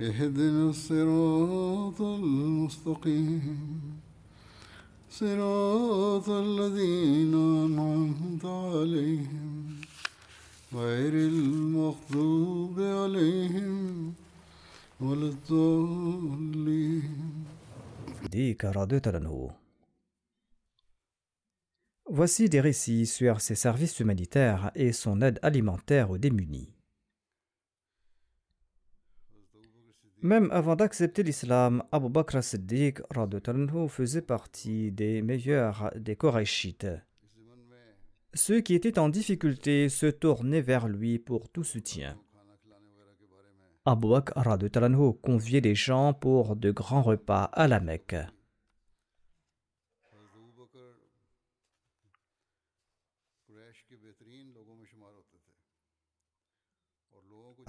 اهدنا الصراط المستقيم صراط الذين أنعمت عليهم غير المغضوب عليهم ولا الضالين Voici des récits sur ses services humanitaires et son aide alimentaire aux démunis. Même avant d'accepter l'islam, Abu Bakr as-Siddiq faisait partie des meilleurs des Korachites. Ceux qui étaient en difficulté se tournaient vers lui pour tout soutien. Abu Bakr conviait les gens pour de grands repas à la Mecque.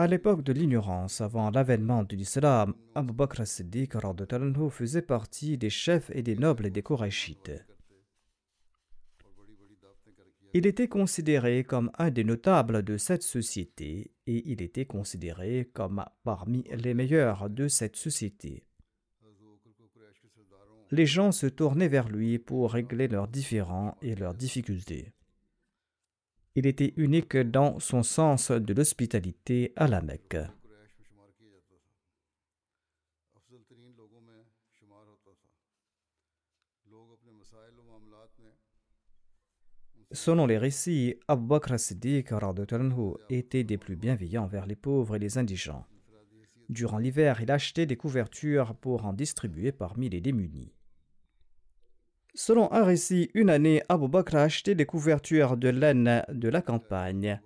À l'époque de l'ignorance, avant l'avènement de l'islam, Abu Bakr as-Siddiq faisait partie des chefs et des nobles des Korachites. Il était considéré comme un des notables de cette société et il était considéré comme parmi les meilleurs de cette société. Les gens se tournaient vers lui pour régler leurs différends et leurs difficultés. Il était unique dans son sens de l'hospitalité à la Mecque. Selon les récits, Abu Bakr Siddiq était des plus bienveillants envers les pauvres et les indigents. Durant l'hiver, il achetait des couvertures pour en distribuer parmi les démunis. Selon un récit, une année, Abu Bakr a acheté des couvertures de laine de la campagne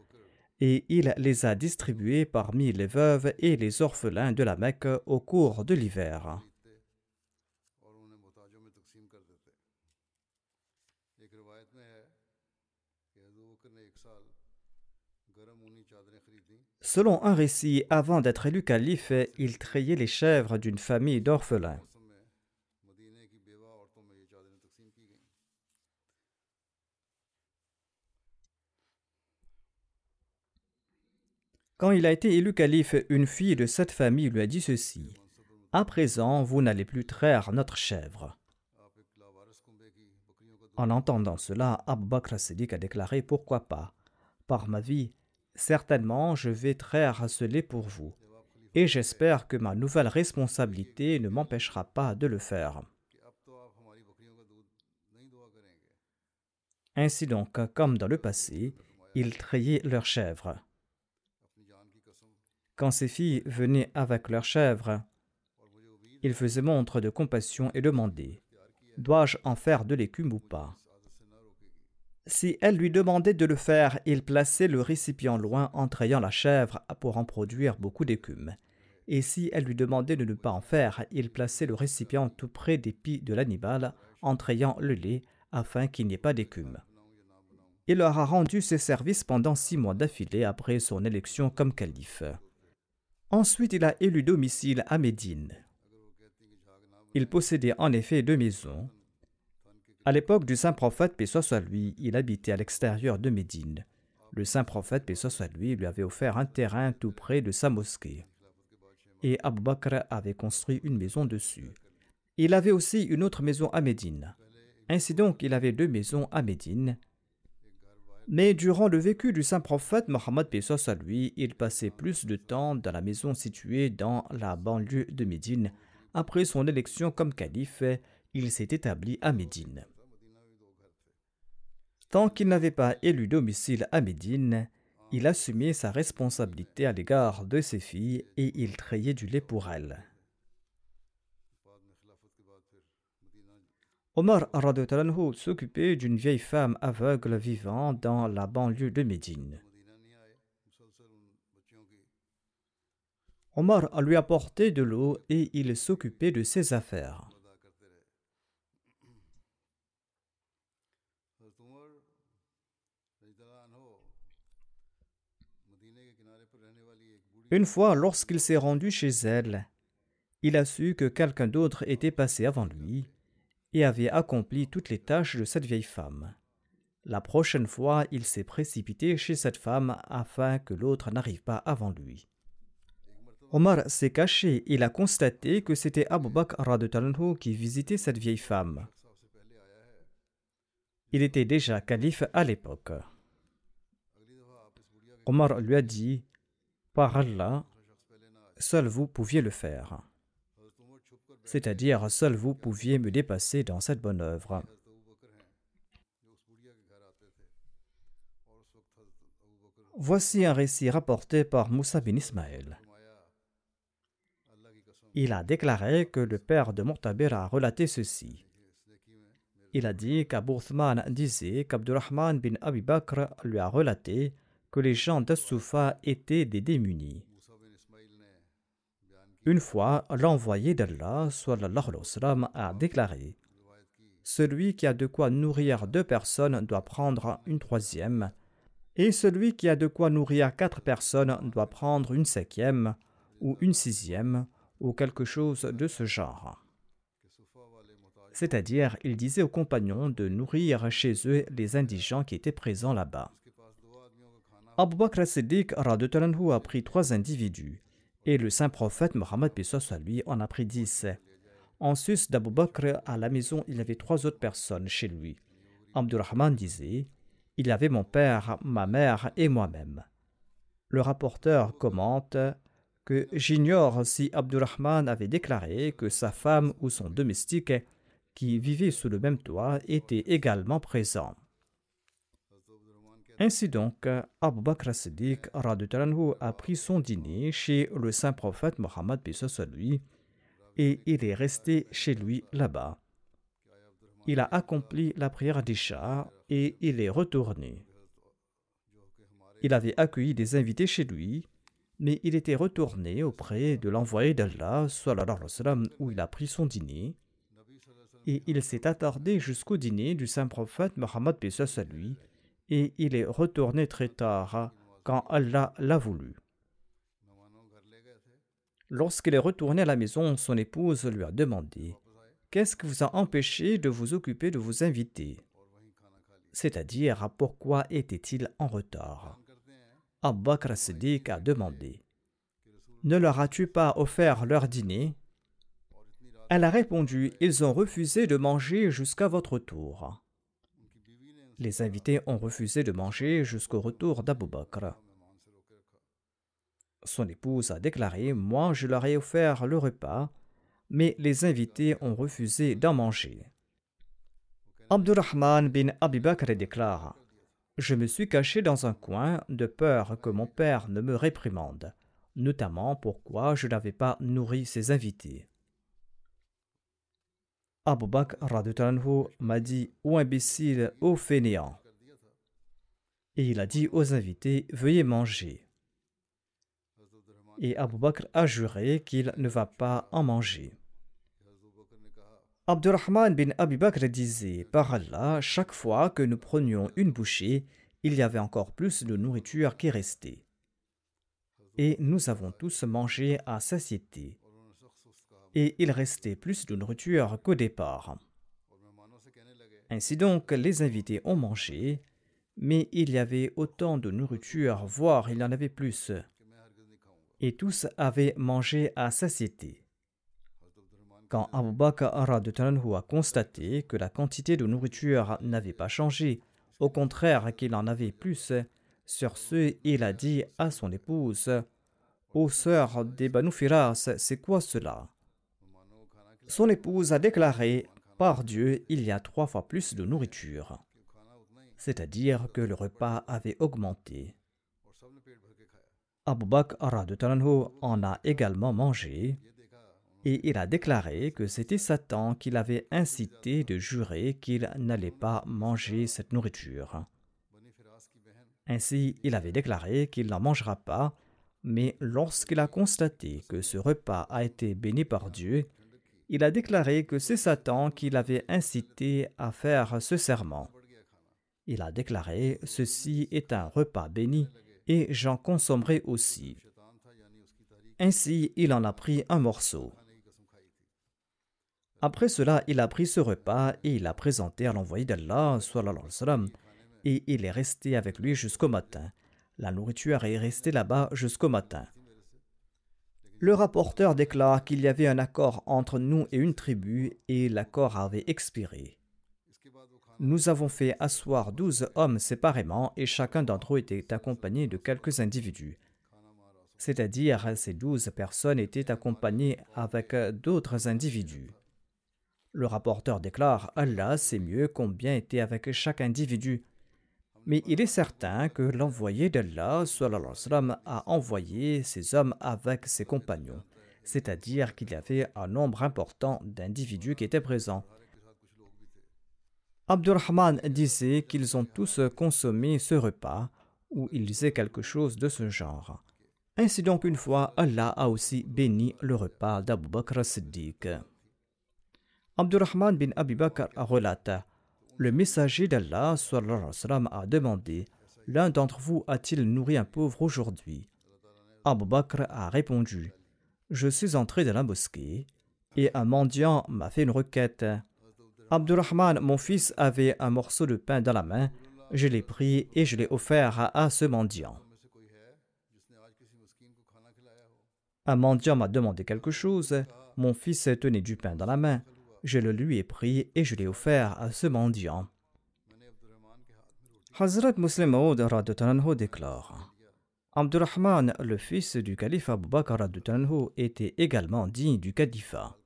et il les a distribuées parmi les veuves et les orphelins de la Mecque au cours de l'hiver. Selon un récit, avant d'être élu calife, il trayait les chèvres d'une famille d'orphelins. Quand il a été élu calife, une fille de cette famille lui a dit ceci À présent, vous n'allez plus traire notre chèvre. En entendant cela, Abu Bakr a déclaré Pourquoi pas? Par ma vie, certainement je vais traire ce lait pour vous, et j'espère que ma nouvelle responsabilité ne m'empêchera pas de le faire. Ainsi donc, comme dans le passé, ils trayaient leurs chèvres. Quand ses filles venaient avec leurs chèvres, il faisait montre de compassion et demandait Dois-je en faire de l'écume ou pas? Si elle lui demandait de le faire, il plaçait le récipient loin en trayant la chèvre pour en produire beaucoup d'écume. Et si elle lui demandait de ne pas en faire, il plaçait le récipient tout près des pieds de l'animal en trayant le lait afin qu'il n'y ait pas d'écume. Il leur a rendu ses services pendant six mois d'affilée après son élection comme calife. Ensuite, il a élu domicile à Médine. Il possédait en effet deux maisons. À l'époque du saint prophète, paix soit lui, il habitait à l'extérieur de Médine. Le saint prophète, paix soit lui, lui avait offert un terrain tout près de sa mosquée. Et Abu Bakr avait construit une maison dessus. Il avait aussi une autre maison à Médine. Ainsi donc, il avait deux maisons à Médine, mais durant le vécu du saint prophète Mohammed Pesos à lui, il passait plus de temps dans la maison située dans la banlieue de Médine, après son élection comme calife, il s'est établi à Médine. Tant qu'il n'avait pas élu domicile à Médine, il assumait sa responsabilité à l'égard de ses filles et il trayait du lait pour elles. Omar s'occupait d'une vieille femme aveugle vivant dans la banlieue de Médine. Omar lui apportait de l'eau et il s'occupait de ses affaires. Une fois, lorsqu'il s'est rendu chez elle, il a su que quelqu'un d'autre était passé avant lui et avait accompli toutes les tâches de cette vieille femme. La prochaine fois, il s'est précipité chez cette femme afin que l'autre n'arrive pas avant lui. Omar s'est caché. Il a constaté que c'était Abu Bakr qui visitait cette vieille femme. Il était déjà calife à l'époque. Omar lui a dit Par Allah, seul vous pouviez le faire c'est-à-dire seul vous pouviez me dépasser dans cette bonne œuvre. Voici un récit rapporté par Moussa bin Ismaël. Il a déclaré que le père de Mortabir a relaté ceci. Il a dit qu'Abu Uthman disait qu'Abdurrahman bin Abi Bakr lui a relaté que les gens d'Assoufa étaient des démunis. Une fois, l'envoyé d'Allah a déclaré Celui qui a de quoi nourrir deux personnes doit prendre une troisième, et celui qui a de quoi nourrir quatre personnes doit prendre une cinquième, ou une sixième, ou quelque chose de ce genre. C'est-à-dire, il disait aux compagnons de nourrir chez eux les indigents qui étaient présents là-bas. Abu Bakr Siddiq a pris trois individus et le saint prophète Mohammed à lui en a pris dix. En sus d'Abu Bakr, à la maison, il avait trois autres personnes chez lui. Abdurrahman disait Il avait mon père, ma mère et moi-même. Le rapporteur commente que j'ignore si Abdurrahman avait déclaré que sa femme ou son domestique qui vivait sous le même toit était également présent. Ainsi donc, Abu Bakr Siddiq a pris son dîner chez le saint prophète Mohammed lui et il est resté chez lui là-bas. Il a accompli la prière d'Isha et il est retourné. Il avait accueilli des invités chez lui, mais il était retourné auprès de l'envoyé d'Allah où il a pris son dîner et il s'est attardé jusqu'au dîner du saint prophète Mohammed lui et il est retourné très tard quand Allah l'a voulu. Lorsqu'il est retourné à la maison, son épouse lui a demandé Qu'est-ce qui vous a empêché de vous occuper de vos invités? C'est-à-dire, pourquoi était-il en retard? Abu Bakr Siddiq a demandé Ne leur as-tu pas offert leur dîner? Elle a répondu Ils ont refusé de manger jusqu'à votre tour. Les invités ont refusé de manger jusqu'au retour d'Abu Bakr. Son épouse a déclaré Moi, je leur ai offert le repas, mais les invités ont refusé d'en manger. Abdurrahman bin Abi Bakr déclare Je me suis caché dans un coin de peur que mon père ne me réprimande, notamment pourquoi je n'avais pas nourri ses invités. Abu Bakr m'a dit Ô imbécile, ô fainéant. Et il a dit aux invités Veuillez manger. Et Abu Bakr a juré qu'il ne va pas en manger. Abdurrahman bin Abi Bakr disait Par Allah, chaque fois que nous prenions une bouchée, il y avait encore plus de nourriture qui restait. Et nous avons tous mangé à satiété et il restait plus de nourriture qu'au départ. Ainsi donc, les invités ont mangé, mais il y avait autant de nourriture, voire il y en avait plus. Et tous avaient mangé à satiété. Quand Abu Bakr a constaté que la quantité de nourriture n'avait pas changé, au contraire qu'il en avait plus, sur ce, il a dit à son épouse Ô sœur des Banu c'est quoi cela? Son épouse a déclaré Par Dieu, il y a trois fois plus de nourriture. C'est-à-dire que le repas avait augmenté. Abu Bakr en a également mangé et il a déclaré que c'était Satan qui l'avait incité de jurer qu'il n'allait pas manger cette nourriture. Ainsi, il avait déclaré qu'il n'en mangera pas, mais lorsqu'il a constaté que ce repas a été béni par Dieu, il a déclaré que c'est Satan qui l'avait incité à faire ce serment. Il a déclaré Ceci est un repas béni et j'en consommerai aussi. Ainsi, il en a pris un morceau. Après cela, il a pris ce repas et il l'a présenté à l'envoyé d'Allah, et il est resté avec lui jusqu'au matin. La nourriture est restée là-bas jusqu'au matin. Le rapporteur déclare qu'il y avait un accord entre nous et une tribu et l'accord avait expiré. Nous avons fait asseoir douze hommes séparément et chacun d'entre eux était accompagné de quelques individus. C'est-à-dire, ces douze personnes étaient accompagnées avec d'autres individus. Le rapporteur déclare Allah sait mieux combien était avec chaque individu. Mais il est certain que l'envoyé d'Allah a envoyé ces hommes avec ses compagnons, c'est-à-dire qu'il y avait un nombre important d'individus qui étaient présents. Abdurrahman disait qu'ils ont tous consommé ce repas, ou il disait quelque chose de ce genre. Ainsi donc, une fois, Allah a aussi béni le repas d'Abu Bakr Siddiq. Abdurrahman bin Abi Bakr relata Le messager d'Allah a demandé L'un d'entre vous a-t-il nourri un pauvre aujourd'hui? Abu Bakr a répondu Je suis entré dans la mosquée et un mendiant m'a fait une requête. Abdurrahman, mon fils, avait un morceau de pain dans la main. Je l'ai pris et je l'ai offert à ce mendiant. Un mendiant m'a demandé quelque chose. Mon fils tenait du pain dans la main je le lui ai pris et je l'ai offert à ce mendiant. Hazrat Muslim Maud déclare Abdurrahman, le fils du calife Abu Bakr était également digne du califat.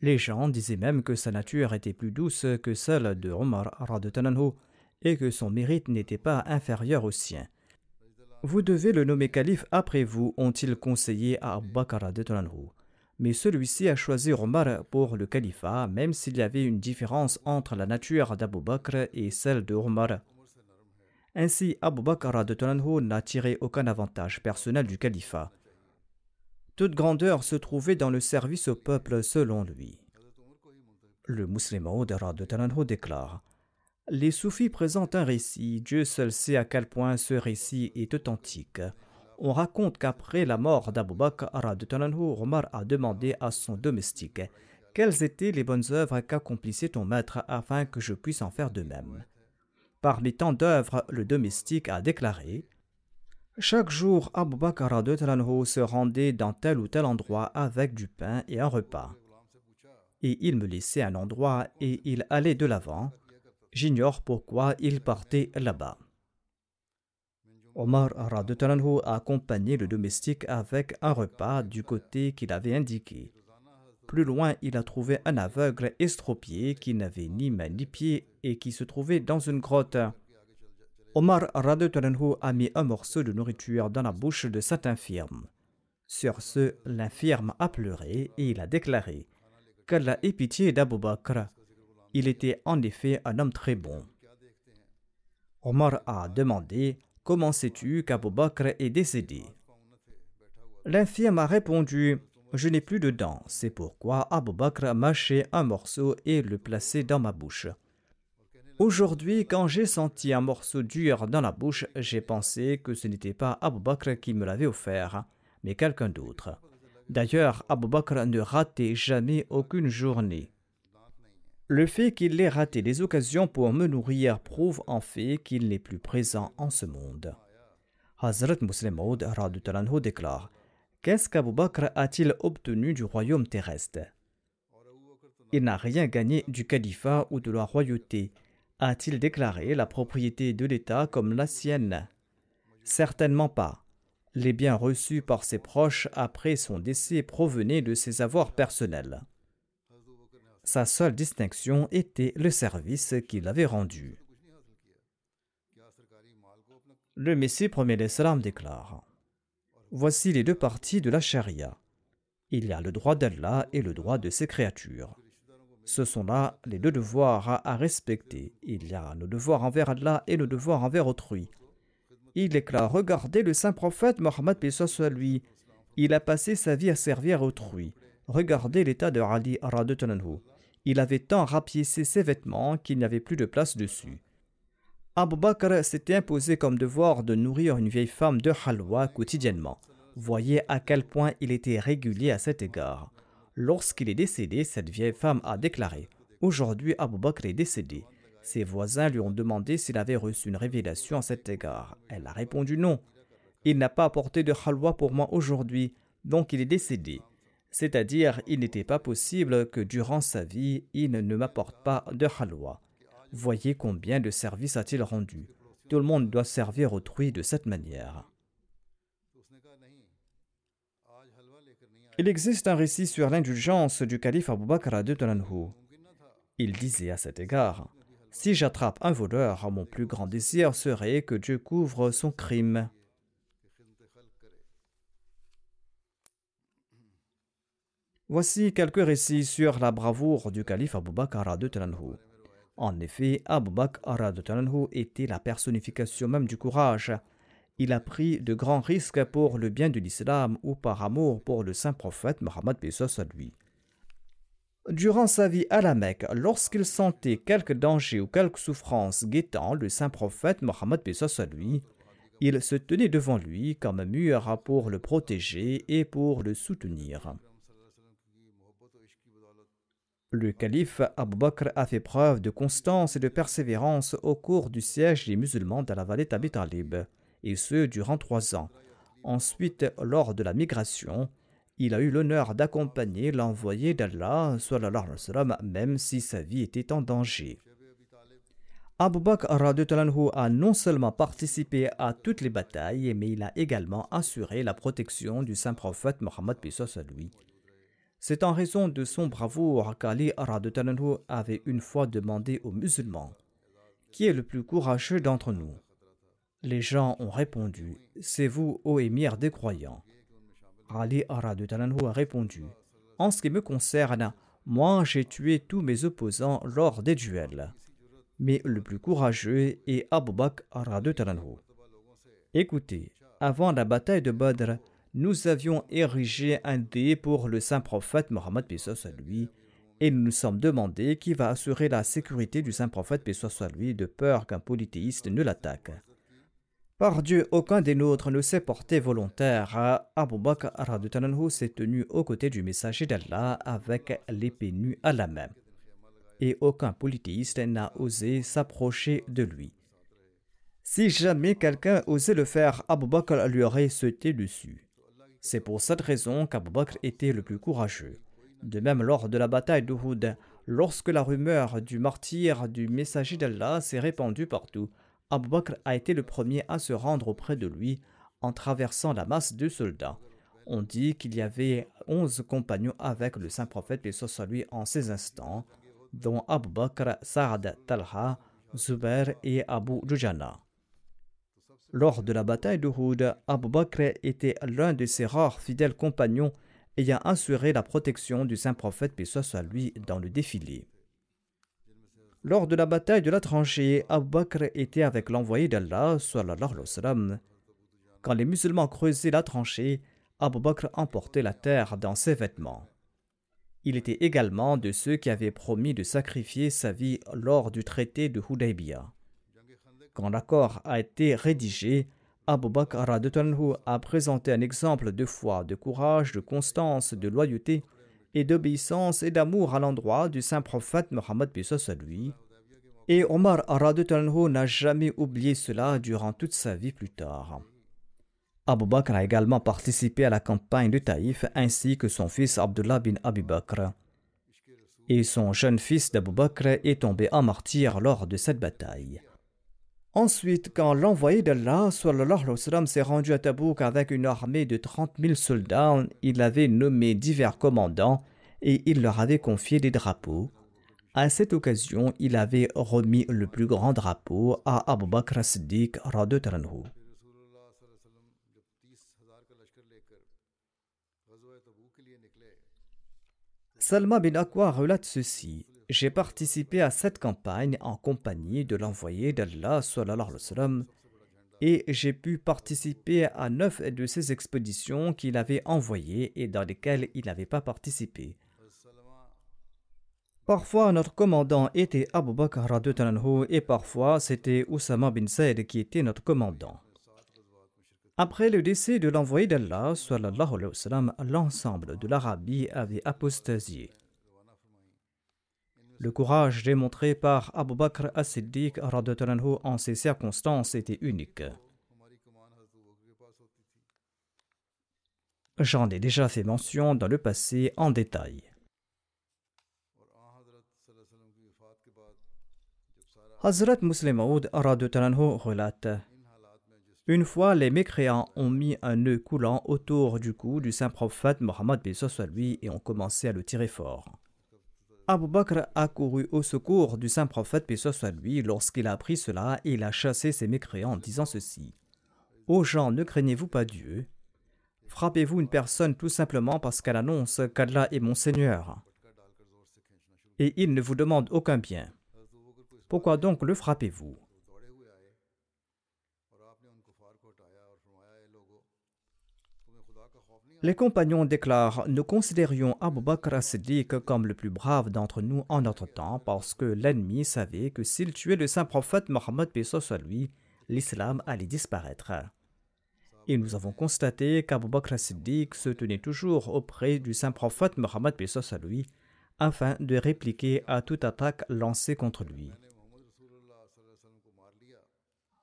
Les gens disaient même que sa nature était plus douce que celle de Omar et que son mérite n'était pas inférieur au sien. Vous devez le nommer calife après vous, ont-ils conseillé à Abu Bakr mais celui-ci a choisi Omar pour le califat, même s'il y avait une différence entre la nature d'Abu Bakr et celle de Omar. Ainsi, Abu Bakr n'a tiré aucun avantage personnel du califat. Toute grandeur se trouvait dans le service au peuple selon lui. Le musulman de déclare Les soufis présentent un récit, Dieu seul sait à quel point ce récit est authentique. On raconte qu'après la mort d'Abu Bakr, Omar a demandé à son domestique quelles étaient les bonnes œuvres qu'accomplissait ton maître afin que je puisse en faire de même. Parmi tant d'œuvres, le domestique a déclaré Chaque jour, Abu Bakr se rendait dans tel ou tel endroit avec du pain et un repas. Et il me laissait un endroit et il allait de l'avant. J'ignore pourquoi il partait là-bas. Omar a accompagné le domestique avec un repas du côté qu'il avait indiqué. Plus loin, il a trouvé un aveugle estropié qui n'avait ni main ni pied et qui se trouvait dans une grotte. Omar a mis un morceau de nourriture dans la bouche de cet infirme. Sur ce, l'infirme a pleuré et il a déclaré qu'Allah ait pitié d'Abu Bakr. Il était en effet un homme très bon. Omar a demandé Comment sais-tu qu'Abu Bakr est décédé? L'infirme a répondu Je n'ai plus de dents, c'est pourquoi Abu Bakr mâché un morceau et le placé dans ma bouche. Aujourd'hui, quand j'ai senti un morceau dur dans la bouche, j'ai pensé que ce n'était pas Abu Bakr qui me l'avait offert, mais quelqu'un d'autre. D'ailleurs, Abu Bakr ne ratait jamais aucune journée. Le fait qu'il ait raté des occasions pour me nourrir prouve en fait qu'il n'est plus présent en ce monde. Hazrat Muslim Maud déclare Qu'est-ce qu'Abu Bakr a-t-il obtenu du royaume terrestre? Il n'a rien gagné du califat ou de la royauté. A-t-il déclaré la propriété de l'État comme la sienne? Certainement pas. Les biens reçus par ses proches après son décès provenaient de ses avoirs personnels. Sa seule distinction était le service qu'il avait rendu. Le Messie premier l'Islam déclare Voici les deux parties de la charia. Il y a le droit d'Allah et le droit de ses créatures. Ce sont là les deux devoirs à respecter. Il y a le devoir envers Allah et le devoir envers autrui. Il déclare Regardez le saint prophète Mohammed soit lui. Il a passé sa vie à servir autrui. Regardez l'état de Ali Radutanahu. Il avait tant rapiécé ses vêtements qu'il n'y avait plus de place dessus. Abu Bakr s'était imposé comme devoir de nourrir une vieille femme de halwa quotidiennement. Voyez à quel point il était régulier à cet égard. Lorsqu'il est décédé, cette vieille femme a déclaré Aujourd'hui, Abu Bakr est décédé. Ses voisins lui ont demandé s'il avait reçu une révélation à cet égard. Elle a répondu non. Il n'a pas apporté de halwa pour moi aujourd'hui, donc il est décédé. C'est-à-dire, il n'était pas possible que durant sa vie, il ne m'apporte pas de halwa. Voyez combien de services a-t-il rendu. Tout le monde doit servir autrui de cette manière. Il existe un récit sur l'indulgence du calife Abu Bakr de. Il disait à cet égard Si j'attrape un voleur, mon plus grand désir serait que Dieu couvre son crime. Voici quelques récits sur la bravoure du calife Abu Bakr. En effet, Abu Bakr était la personnification même du courage. Il a pris de grands risques pour le bien de l'islam ou par amour pour le saint prophète Mohammed à lui. Durant sa vie à la Mecque, lorsqu'il sentait quelque danger ou quelque souffrance guettant le saint prophète Mohammed à lui, il se tenait devant lui comme un mur pour le protéger et pour le soutenir. Le calife Abu Bakr a fait preuve de constance et de persévérance au cours du siège des musulmans dans la vallée d'Abi Talib, et ce durant trois ans. Ensuite, lors de la migration, il a eu l'honneur d'accompagner l'envoyé d'Allah, même si sa vie était en danger. Abu Bakr a non seulement participé à toutes les batailles, mais il a également assuré la protection du saint prophète Mohammed lui. C'est en raison de son bravoure qu'Ali avait une fois demandé aux musulmans Qui est le plus courageux d'entre nous Les gens ont répondu C'est vous, ô émir des croyants. Ali a répondu En ce qui me concerne, moi j'ai tué tous mes opposants lors des duels. Mais le plus courageux est Abu Bakr Écoutez, avant la bataille de Badr, nous avions érigé un dé pour le saint prophète Mohammed à lui, et nous nous sommes demandé qui va assurer la sécurité du saint prophète à lui de peur qu'un polythéiste ne l'attaque. Par Dieu, aucun des nôtres ne s'est porté volontaire. Abu Bakr s'est tenu aux côtés du messager d'Allah avec l'épée nue à la main. Et aucun polythéiste n'a osé s'approcher de lui. Si jamais quelqu'un osait le faire, Abu Bakr lui aurait sauté dessus. C'est pour cette raison qu'Abu Bakr était le plus courageux. De même, lors de la bataille d'Uhud, lorsque la rumeur du martyr du messager d'Allah s'est répandue partout, Abu Bakr a été le premier à se rendre auprès de lui en traversant la masse de soldats. On dit qu'il y avait onze compagnons avec le saint prophète, et soit lui, en ces instants, dont Abu Bakr, Saad, Talha, Zubair et Abu Dujana. Lors de la bataille d'Uhud, Abu Bakr était l'un de ses rares fidèles compagnons ayant assuré la protection du saint prophète, paix soit lui, dans le défilé. Lors de la bataille de la tranchée, Abu Bakr était avec l'envoyé d'Allah, Quand les musulmans creusaient la tranchée, Abu Bakr emportait la terre dans ses vêtements. Il était également de ceux qui avaient promis de sacrifier sa vie lors du traité de Hudaybiyah. Quand l'accord a été rédigé, Abu Bakr a présenté un exemple de foi, de courage, de constance, de loyauté et d'obéissance et d'amour à l'endroit du saint prophète Mohammed lui. Et Omar n'a jamais oublié cela durant toute sa vie plus tard. Abu Bakr a également participé à la campagne de Taïf ainsi que son fils Abdullah bin Abi Bakr. Et son jeune fils d'Abu Bakr est tombé en martyr lors de cette bataille. Ensuite, quand l'envoyé d'Allah s'est rendu à Tabouk avec une armée de 30 000 soldats, il avait nommé divers commandants et il leur avait confié des drapeaux. À cette occasion, il avait remis le plus grand drapeau à Abu Bakr Siddiq. Salma bin Akwa relate ceci. J'ai participé à cette campagne en compagnie de l'envoyé d'Allah et j'ai pu participer à neuf de ces expéditions qu'il avait envoyées et dans lesquelles il n'avait pas participé. Parfois notre commandant était Abu Bakr et parfois c'était Oussama bin Said qui était notre commandant. Après le décès de l'envoyé d'Allah, l'ensemble de l'Arabie avait apostasié. Le courage démontré par Abu Bakr as-Siddiq en ces circonstances était unique. J'en ai déjà fait mention dans le passé en détail. Hazrat Muslim Maud relate une fois, les mécréants ont mis un nœud coulant autour du cou du saint prophète Mohammed lui et ont commencé à le tirer fort. Abu Bakr a couru au secours du saint prophète soit lui lorsqu'il a appris cela et il a chassé ces mécréants en disant ceci Ô gens, ne craignez-vous pas Dieu? Frappez-vous une personne tout simplement parce qu'elle annonce qu'Allah est mon Seigneur. Et il ne vous demande aucun bien. Pourquoi donc le frappez-vous? Les compagnons déclarent Nous considérions Abu Bakr as-Siddiq comme le plus brave d'entre nous en notre temps parce que l'ennemi savait que s'il tuait le saint prophète Mohammed soit lui, l'islam allait disparaître. Et nous avons constaté qu'Abu Bakr as-Siddiq se tenait toujours auprès du saint prophète Mohammed soit lui afin de répliquer à toute attaque lancée contre lui.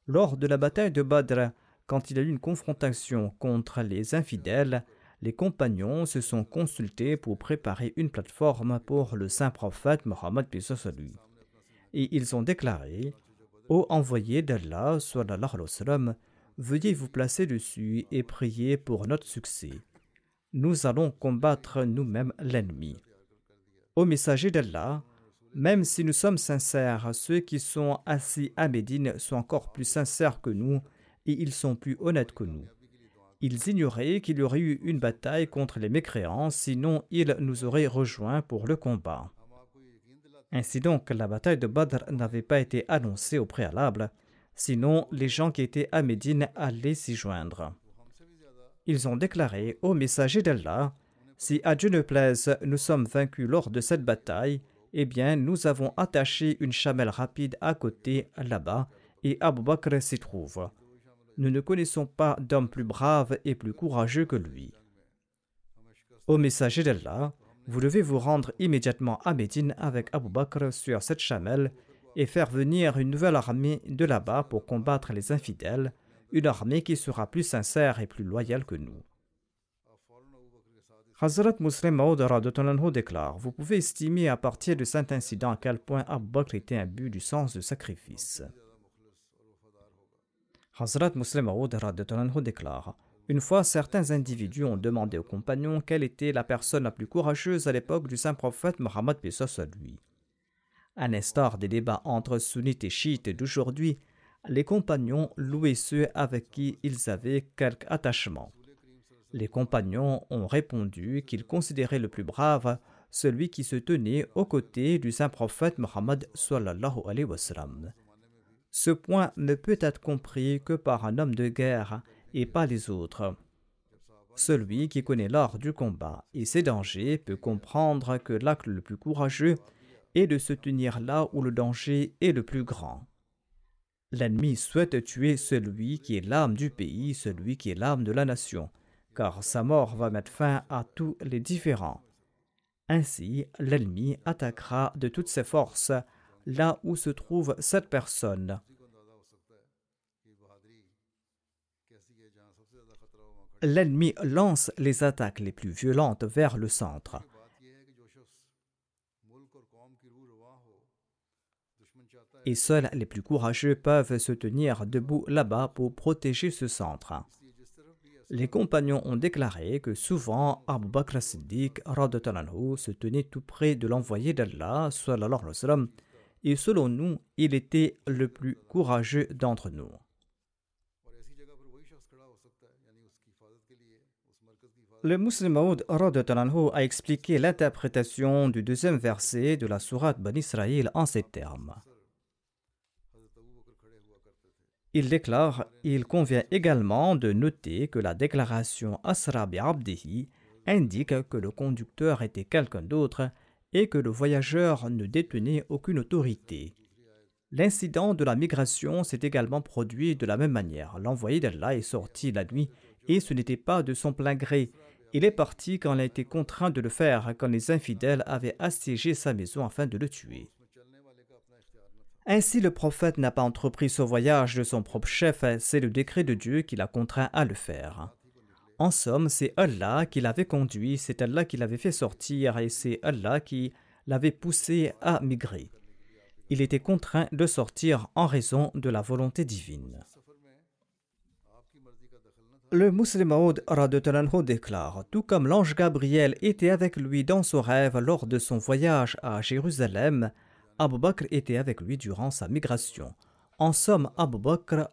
Lors de la bataille de Badr, quand il a eu une confrontation contre les infidèles, les compagnons se sont consultés pour préparer une plateforme pour le saint prophète Mohammed. Et ils ont déclaré Ô envoyé d'Allah, veuillez vous placer dessus et prier pour notre succès. Nous allons combattre nous-mêmes l'ennemi. Ô messager d'Allah, même si nous sommes sincères, ceux qui sont assis à Médine sont encore plus sincères que nous et ils sont plus honnêtes que nous. Ils ignoraient qu'il y aurait eu une bataille contre les mécréants, sinon ils nous auraient rejoints pour le combat. Ainsi donc, la bataille de Badr n'avait pas été annoncée au préalable, sinon les gens qui étaient à Médine allaient s'y joindre. Ils ont déclaré au messager d'Allah Si à Dieu ne plaise, nous sommes vaincus lors de cette bataille, eh bien, nous avons attaché une chamelle rapide à côté, là-bas, et Abu Bakr s'y trouve nous ne connaissons pas d'homme plus brave et plus courageux que lui. Ô messager d'Allah, vous devez vous rendre immédiatement à Médine avec Abu Bakr sur cette chamelle et faire venir une nouvelle armée de là-bas pour combattre les infidèles, une armée qui sera plus sincère et plus loyale que nous. Hazrat Muslim Maud déclare Vous pouvez estimer à partir de cet incident à quel point Abu Bakr était un but du sens de sacrifice. Hazrat Muslim Aoud déclare Une fois, certains individus ont demandé aux compagnons quelle était la personne la plus courageuse à l'époque du saint prophète Mohammed à lui. À l'instar des débats entre sunnites et chiites d'aujourd'hui, les compagnons louaient ceux avec qui ils avaient quelque attachement. Les compagnons ont répondu qu'ils considéraient le plus brave celui qui se tenait aux côtés du saint prophète Mohammed sallallahu alayhi wa sallam. Ce point ne peut être compris que par un homme de guerre et pas les autres. Celui qui connaît l'art du combat et ses dangers peut comprendre que l'acte le plus courageux est de se tenir là où le danger est le plus grand. L'ennemi souhaite tuer celui qui est l'âme du pays, celui qui est l'âme de la nation, car sa mort va mettre fin à tous les différends. Ainsi, l'ennemi attaquera de toutes ses forces là où se trouve cette personne. L'ennemi lance les attaques les plus violentes vers le centre. Et seuls les plus courageux peuvent se tenir debout là-bas pour protéger ce centre. Les compagnons ont déclaré que souvent Abu Bakr Siddiq se tenait tout près de l'envoyé d'Allah et selon nous, il était le plus courageux d'entre nous. Le musulman Maud a expliqué l'interprétation du deuxième verset de la sourate Ban Israël en ces termes. Il déclare Il convient également de noter que la déclaration Asra bi indique que le conducteur était quelqu'un d'autre et que le voyageur ne détenait aucune autorité. L'incident de la migration s'est également produit de la même manière. L'envoyé d'Allah est sorti la nuit et ce n'était pas de son plein gré. Il est parti quand il a été contraint de le faire, quand les infidèles avaient assiégé sa maison afin de le tuer. Ainsi, le prophète n'a pas entrepris ce voyage de son propre chef, c'est le décret de Dieu qui l'a contraint à le faire. En somme, c'est Allah qui l'avait conduit, c'est Allah qui l'avait fait sortir et c'est Allah qui l'avait poussé à migrer. Il était contraint de sortir en raison de la volonté divine. Le musulman Maud déclare Tout comme l'ange Gabriel était avec lui dans son rêve lors de son voyage à Jérusalem, Abu Bakr était avec lui durant sa migration. En somme, Abu Bakr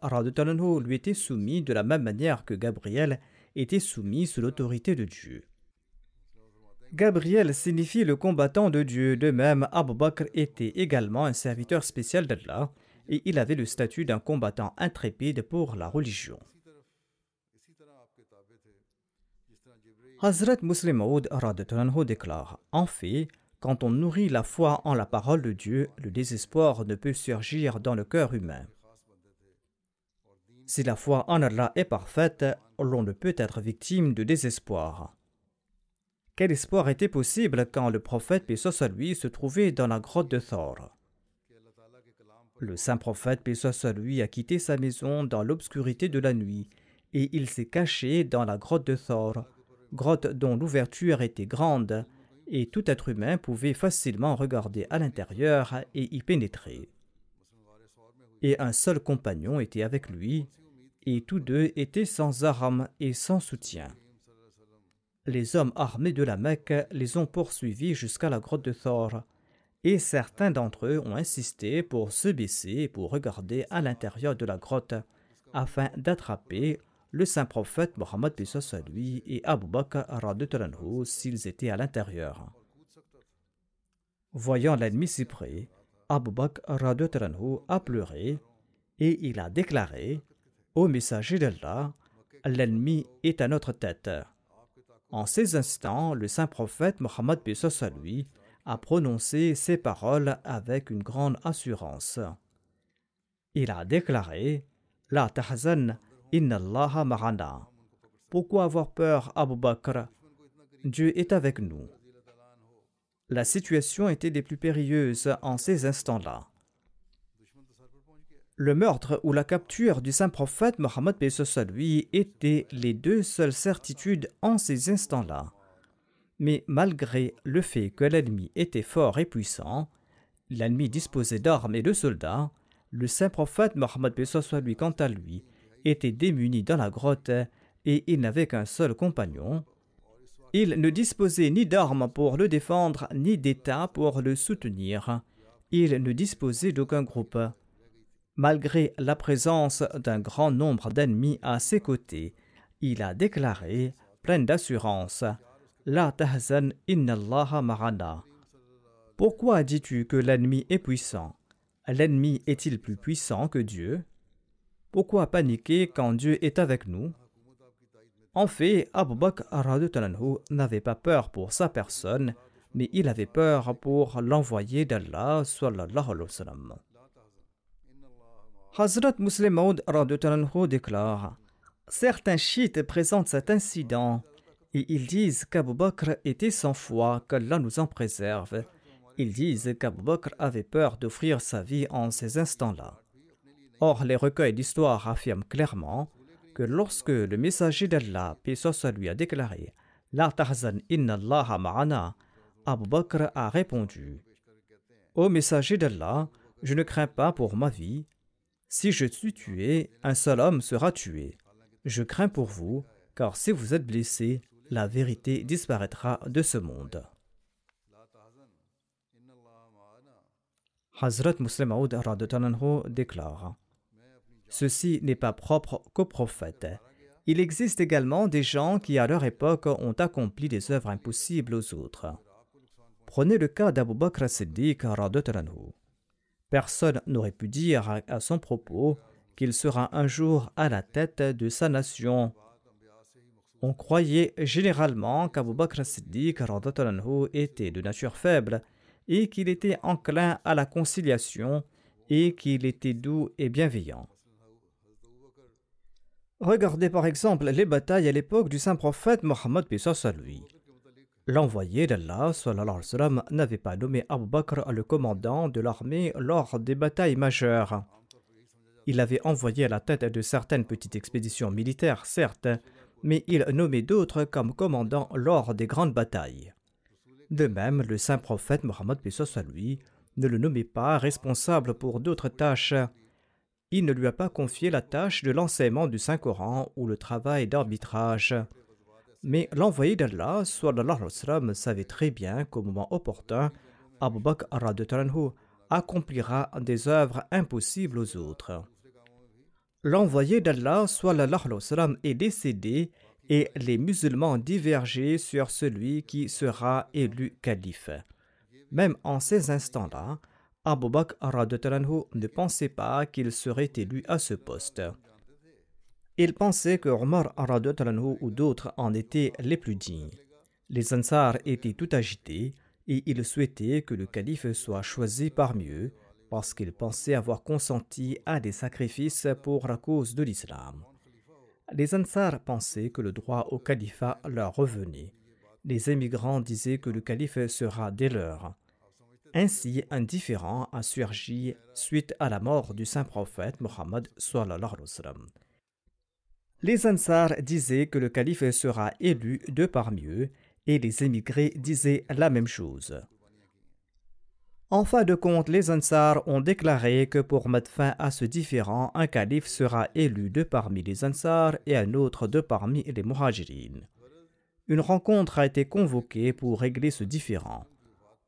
lui était soumis de la même manière que Gabriel était soumis sous l'autorité de Dieu. Gabriel signifie le combattant de Dieu, de même Abu Bakr était également un serviteur spécial d'Allah et il avait le statut d'un combattant intrépide pour la religion. Hazrat Muslim Maud déclare En fait, quand on nourrit la foi en la parole de Dieu, le désespoir ne peut surgir dans le cœur humain. Si la foi en Allah est parfaite, l'on ne peut être victime de désespoir. Quel espoir était possible quand le prophète, à lui, se trouvait dans la grotte de Thor? Le saint prophète, à lui, a quitté sa maison dans l'obscurité de la nuit et il s'est caché dans la grotte de Thor, grotte dont l'ouverture était grande et tout être humain pouvait facilement regarder à l'intérieur et y pénétrer. Et un seul compagnon était avec lui, et tous deux étaient sans armes et sans soutien. Les hommes armés de la Mecque les ont poursuivis jusqu'à la grotte de Thor, et certains d'entre eux ont insisté pour se baisser et pour regarder à l'intérieur de la grotte, afin d'attraper le saint prophète Mohammed lui et Abu Bakr s'ils étaient à l'intérieur. Voyant l'ennemi si près, Abu Bakr a pleuré et il a déclaré Ô messager d'Allah, l'ennemi est à notre tête. En ces instants, le saint prophète Mohammed lui a prononcé ces paroles avec une grande assurance. Il a déclaré La tahzan Inna marana. Pourquoi avoir peur, Abu Bakr? Dieu est avec nous. La situation était des plus périlleuses en ces instants-là. Le meurtre ou la capture du saint prophète Mohammed lui étaient les deux seules certitudes en ces instants-là. Mais malgré le fait que l'ennemi était fort et puissant, l'ennemi disposait d'armes et de soldats, le saint prophète Mohammed lui quant à lui était démuni dans la grotte et il n'avait qu'un seul compagnon. Il ne disposait ni d'armes pour le défendre, ni d'État pour le soutenir. Il ne disposait d'aucun groupe. Malgré la présence d'un grand nombre d'ennemis à ses côtés, il a déclaré, plein d'assurance, La tahzan innallaha marana. Pourquoi dis-tu que l'ennemi est puissant? L'ennemi est-il plus puissant que Dieu? Pourquoi paniquer quand Dieu est avec nous? En fait, Abu Bakr n'avait pas peur pour sa personne, mais il avait peur pour l'envoyé d'Allah Hazrat Muslim Maud déclare Certains chiites présentent cet incident et ils disent qu'Abu Bakr était sans foi, qu'Allah nous en préserve. Ils disent qu'Abu Bakr avait peur d'offrir sa vie en ces instants-là. Or, les recueils d'histoire affirment clairement que lorsque le messager d'Allah, paix lui, a déclaré La tahzan inna Allah ma'ana, Abu Bakr a répondu Ô messager d'Allah, je ne crains pas pour ma vie. Si je suis tué, un seul homme sera tué. Je crains pour vous, car si vous êtes blessé, la vérité disparaîtra de ce monde. Hazrat Muslim Aoud déclare Ceci n'est pas propre qu'aux prophètes. Il existe également des gens qui, à leur époque, ont accompli des œuvres impossibles aux autres. Prenez le cas d'Abu Bakr Siddiq. Personne n'aurait pu dire à son propos qu'il sera un jour à la tête de sa nation. On croyait généralement qu'Abu Bakr Siddiq était de nature faible et qu'il était enclin à la conciliation et qu'il était doux et bienveillant. Regardez par exemple les batailles à l'époque du saint prophète Mohammed à lui. L'envoyé d'Allah n'avait pas nommé Abu Bakr le commandant de l'armée lors des batailles majeures. Il avait envoyé à la tête de certaines petites expéditions militaires, certes, mais il nommait d'autres comme commandant lors des grandes batailles. De même, le saint prophète Mohammed lui ne le nommait pas responsable pour d'autres tâches. Il ne lui a pas confié la tâche de l'enseignement du Saint-Coran ou le travail d'arbitrage. Mais l'envoyé d'Allah savait très bien qu'au moment opportun, Abu Bakr accomplira des œuvres impossibles aux autres. L'envoyé d'Allah est décédé et les musulmans divergeaient sur celui qui sera élu calife. Même en ces instants-là, Abu Bakr ne pensait pas qu'il serait élu à ce poste. Il pensait que Omar ou d'autres en étaient les plus dignes. Les Ansar étaient tout agités et ils souhaitaient que le calife soit choisi parmi eux parce qu'ils pensaient avoir consenti à des sacrifices pour la cause de l'islam. Les Ansar pensaient que le droit au califat leur revenait. Les émigrants disaient que le calife sera des leurs. Ainsi, un différend a surgi suite à la mort du saint prophète Mohammed. Les Ansar disaient que le calife sera élu de parmi eux et les émigrés disaient la même chose. En fin de compte, les Ansar ont déclaré que pour mettre fin à ce différend, un calife sera élu de parmi les Ansar et un autre de parmi les Muhajirin. Une rencontre a été convoquée pour régler ce différend.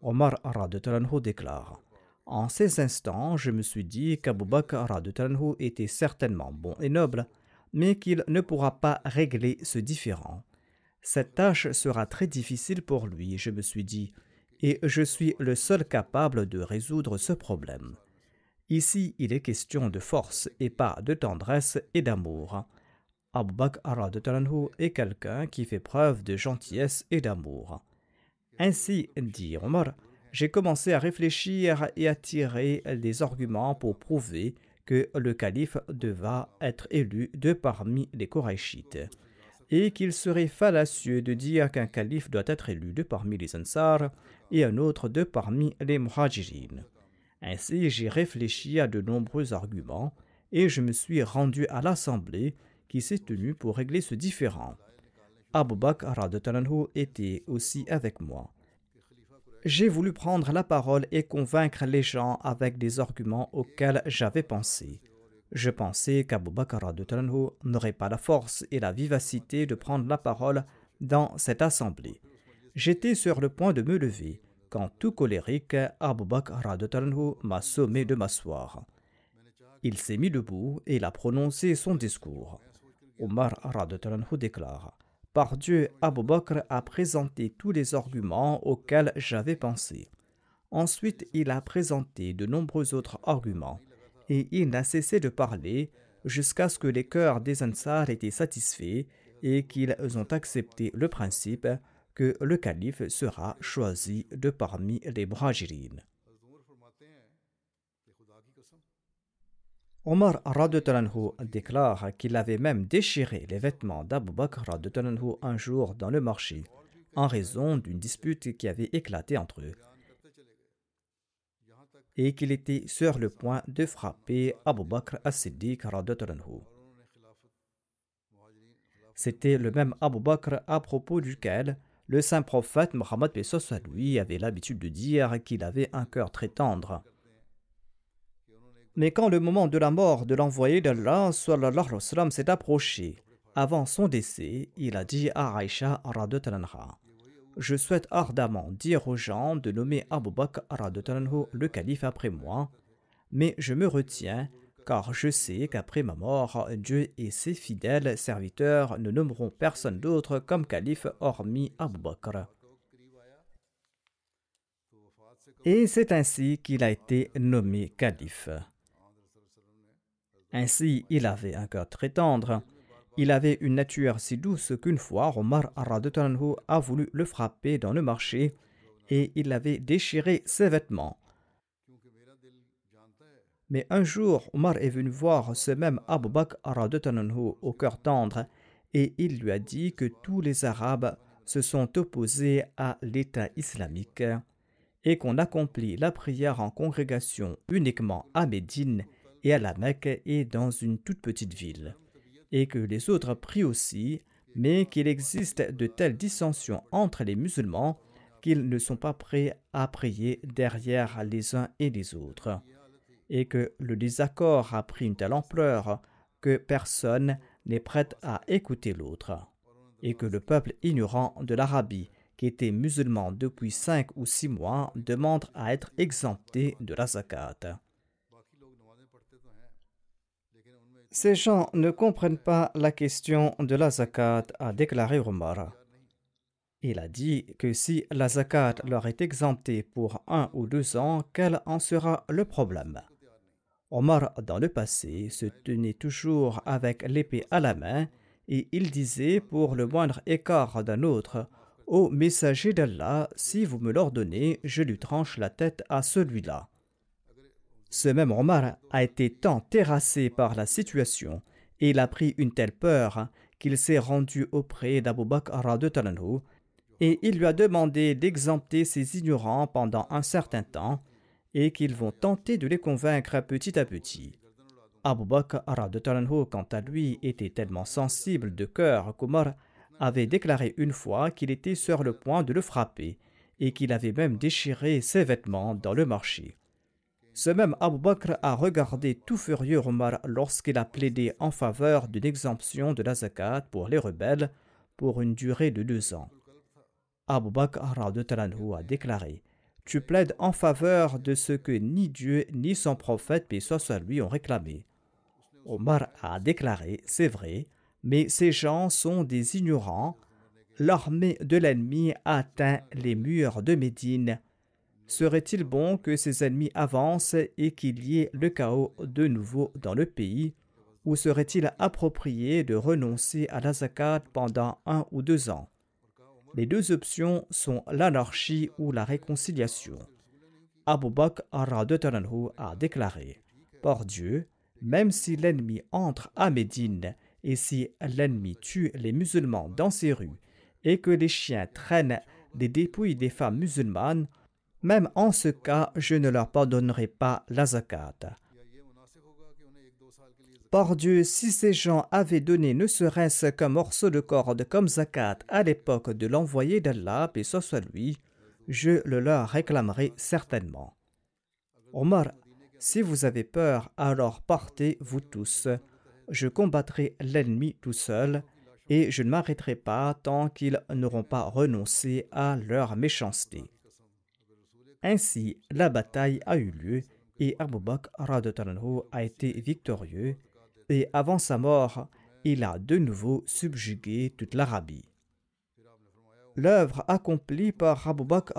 Omar Talanhu déclare En ces instants, je me suis dit qu'Abu Bakr Talanhu était certainement bon et noble, mais qu'il ne pourra pas régler ce différend. Cette tâche sera très difficile pour lui, je me suis dit et je suis le seul capable de résoudre ce problème. Ici, il est question de force et pas de tendresse et d'amour. Abu Bakr est quelqu'un qui fait preuve de gentillesse et d'amour. Ainsi, dit Omar, j'ai commencé à réfléchir et à tirer des arguments pour prouver que le calife devra être élu de parmi les Korachites et qu'il serait fallacieux de dire qu'un calife doit être élu de parmi les Ansar et un autre de parmi les Muhajirin. Ainsi, j'ai réfléchi à de nombreux arguments et je me suis rendu à l'assemblée qui s'est tenue pour régler ce différend. Abu Bakr était aussi avec moi. J'ai voulu prendre la parole et convaincre les gens avec des arguments auxquels j'avais pensé. Je pensais qu'Abu Bakr n'aurait pas la force et la vivacité de prendre la parole dans cette assemblée. J'étais sur le point de me lever quand, tout colérique, Abu Bakr m'a sommé de m'asseoir. Il s'est mis debout et il a prononcé son discours. Omar déclare Par Dieu, Abu Bakr a présenté tous les arguments auxquels j'avais pensé. Ensuite, il a présenté de nombreux autres arguments et il n'a cessé de parler jusqu'à ce que les cœurs des Ansar étaient satisfaits et qu'ils ont accepté le principe que le calife sera choisi de parmi les Muhajirin. Omar déclare qu'il avait même déchiré les vêtements d'Abu Bakr un jour dans le marché en raison d'une dispute qui avait éclaté entre eux et qu'il était sur le point de frapper Abu Bakr as-Siddiq C'était le même Abu Bakr à propos duquel le saint prophète Mohammed lui avait l'habitude de dire qu'il avait un cœur très tendre. Mais quand le moment de la mort de l'envoyé d'Allah s'est approché, Avant son décès, il a dit à Aïcha Je souhaite ardemment dire aux gens de nommer Abu Bakr le calife après moi, mais je me retiens car je sais qu'après ma mort, Dieu et ses fidèles serviteurs ne nommeront personne d'autre comme calife hormis Abu Bakr. Et c'est ainsi qu'il a été nommé calife. Ainsi, il avait un cœur très tendre. Il avait une nature si douce qu'une fois, Omar a voulu le frapper dans le marché et il avait déchiré ses vêtements. Mais un jour, Omar est venu voir ce même Abu Bakr au cœur tendre et il lui a dit que tous les Arabes se sont opposés à l'État islamique et qu'on accomplit la prière en congrégation uniquement à Médine et à la Mecque et dans une toute petite ville, et que les autres prient aussi, mais qu'il existe de telles dissensions entre les musulmans qu'ils ne sont pas prêts à prier derrière les uns et les autres, et que le désaccord a pris une telle ampleur que personne n'est prêt à écouter l'autre, et que le peuple ignorant de l'Arabie qui était musulman depuis cinq ou six mois, demande à être exempté de la zakat. Ces gens ne comprennent pas la question de la zakat, a déclaré Omar. Il a dit que si la zakat leur est exemptée pour un ou deux ans, quel en sera le problème? Omar, dans le passé, se tenait toujours avec l'épée à la main et il disait pour le moindre écart d'un autre Ô messager d'Allah, si vous me l'ordonnez, je lui tranche la tête à celui-là. Ce même Omar a été tant terrassé par la situation et il a pris une telle peur qu'il s'est rendu auprès d'Abu Bakr de et il lui a demandé d'exempter ces ignorants pendant un certain temps et qu'ils vont tenter de les convaincre petit à petit. Abu Bakr de quant à lui, était tellement sensible de cœur qu'Omar avait déclaré une fois qu'il était sur le point de le frapper et qu'il avait même déchiré ses vêtements dans le marché. Ce même Abu Bakr a regardé tout furieux Omar lorsqu'il a plaidé en faveur d'une exemption de la zakat pour les rebelles pour une durée de deux ans. Abu Bakr a déclaré Tu plaides en faveur de ce que ni Dieu ni son prophète, paix soit lui, ont réclamé. Omar a déclaré C'est vrai, mais ces gens sont des ignorants. L'armée de l'ennemi atteint les murs de Médine. Serait-il bon que ces ennemis avancent et qu'il y ait le chaos de nouveau dans le pays? Ou serait-il approprié de renoncer à la zakat pendant un ou deux ans? Les deux options sont l'anarchie ou la réconciliation. Abu Bakr a déclaré Par Dieu, même si l'ennemi entre à Médine et si l'ennemi tue les musulmans dans ces rues et que les chiens traînent des dépouilles des femmes musulmanes, même en ce cas, je ne leur pardonnerai pas la zakat. Par Dieu, si ces gens avaient donné ne serait-ce qu'un morceau de corde comme zakat à l'époque de l'envoyé d'Allah, et ce soit lui, je le leur réclamerai certainement. Omar, si vous avez peur, alors partez, vous tous je combattrai l'ennemi tout seul, et je ne m'arrêterai pas tant qu'ils n'auront pas renoncé à leur méchanceté. Ainsi, la bataille a eu lieu et Abu Bakr a été victorieux, et avant sa mort, il a de nouveau subjugué toute l'Arabie. L'œuvre accomplie par Abu Bakr